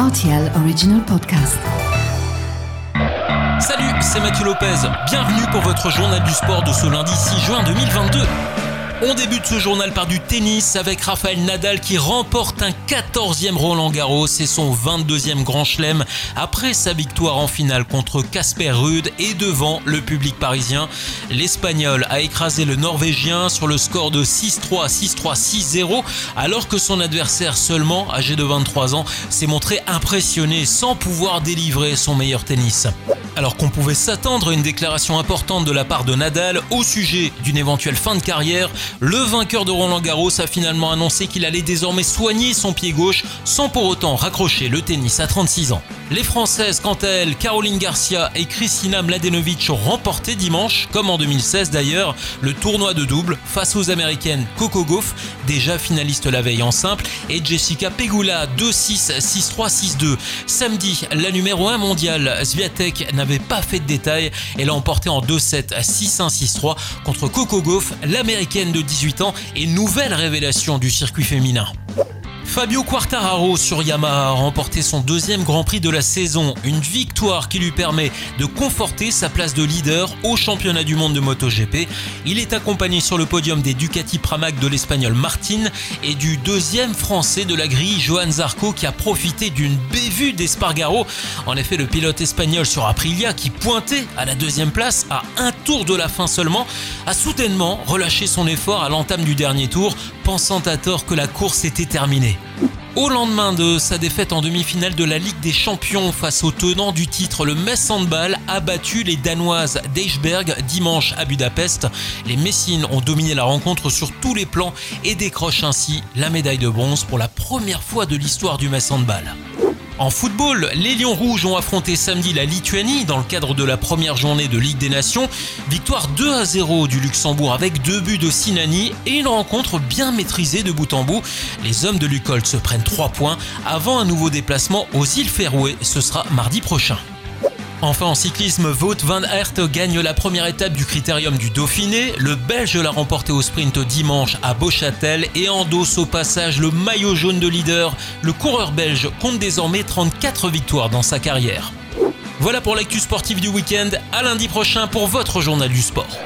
RTL Original Podcast. Salut, c'est Mathieu Lopez. Bienvenue pour votre journal du sport de ce lundi 6 juin 2022. On débute ce journal par du tennis avec Rafael Nadal qui remporte un 14e Roland Garros et son 22e Grand Chelem après sa victoire en finale contre Casper Ruud et devant le public parisien. L'Espagnol a écrasé le Norvégien sur le score de 6-3, 6-3, 6-0 alors que son adversaire seulement âgé de 23 ans s'est montré impressionné sans pouvoir délivrer son meilleur tennis. Alors qu'on pouvait s'attendre à une déclaration importante de la part de Nadal au sujet d'une éventuelle fin de carrière, le vainqueur de Roland Garros a finalement annoncé qu'il allait désormais soigner son pied gauche sans pour autant raccrocher le tennis à 36 ans. Les Françaises, quant à elles, Caroline Garcia et Kristina Mladenovic ont remporté dimanche, comme en 2016 d'ailleurs, le tournoi de double face aux Américaines Coco Gauff, déjà finaliste la veille en simple, et Jessica Pegula 2-6, 6-3, 6-2. Samedi, la numéro 1 mondiale, Sviatek, n'avait pas fait de détails. Elle a emporté en 2-7 à 6-1, 6-3 contre Coco Gauff, l'américaine de 18 ans et nouvelle révélation du circuit féminin. Fabio Quartararo sur Yamaha a remporté son deuxième Grand Prix de la saison, une qui lui permet de conforter sa place de leader au championnat du monde de MotoGP. Il est accompagné sur le podium des Ducati Pramac de l'espagnol Martin et du deuxième français de la grille Johan Zarco qui a profité d'une bévue d'Espargaro. En effet, le pilote espagnol sur Aprilia qui pointait à la deuxième place à un tour de la fin seulement a soudainement relâché son effort à l'entame du dernier tour, pensant à tort que la course était terminée. Au lendemain de sa défaite en demi-finale de la Ligue des Champions face au tenant du titre, le Metz Handball a battu les Danoises d'Eichberg dimanche à Budapest. Les Messines ont dominé la rencontre sur tous les plans et décrochent ainsi la médaille de bronze pour la première fois de l'histoire du Metz Handball. En football, les Lions Rouges ont affronté samedi la Lituanie dans le cadre de la première journée de Ligue des Nations. Victoire 2 à 0 du Luxembourg avec deux buts de Sinani et une rencontre bien maîtrisée de bout en bout. Les hommes de Lucolt se prennent 3 points avant un nouveau déplacement aux îles Féroé. Ce sera mardi prochain. Enfin en cyclisme, Wout van Aert gagne la première étape du critérium du Dauphiné. Le Belge l'a remporté au sprint dimanche à Beauchâtel et endosse au passage le maillot jaune de leader. Le coureur belge compte désormais 34 victoires dans sa carrière. Voilà pour l'actu sportive du week-end. À lundi prochain pour votre journal du sport.